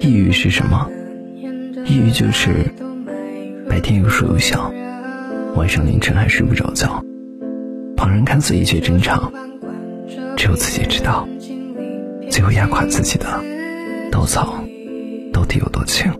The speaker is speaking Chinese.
抑郁是什么？抑郁就是白天有说有笑晚上凌晨还睡不着觉。旁人看似一切正常只有自己知道最后压垮自己的稻草到底有多轻。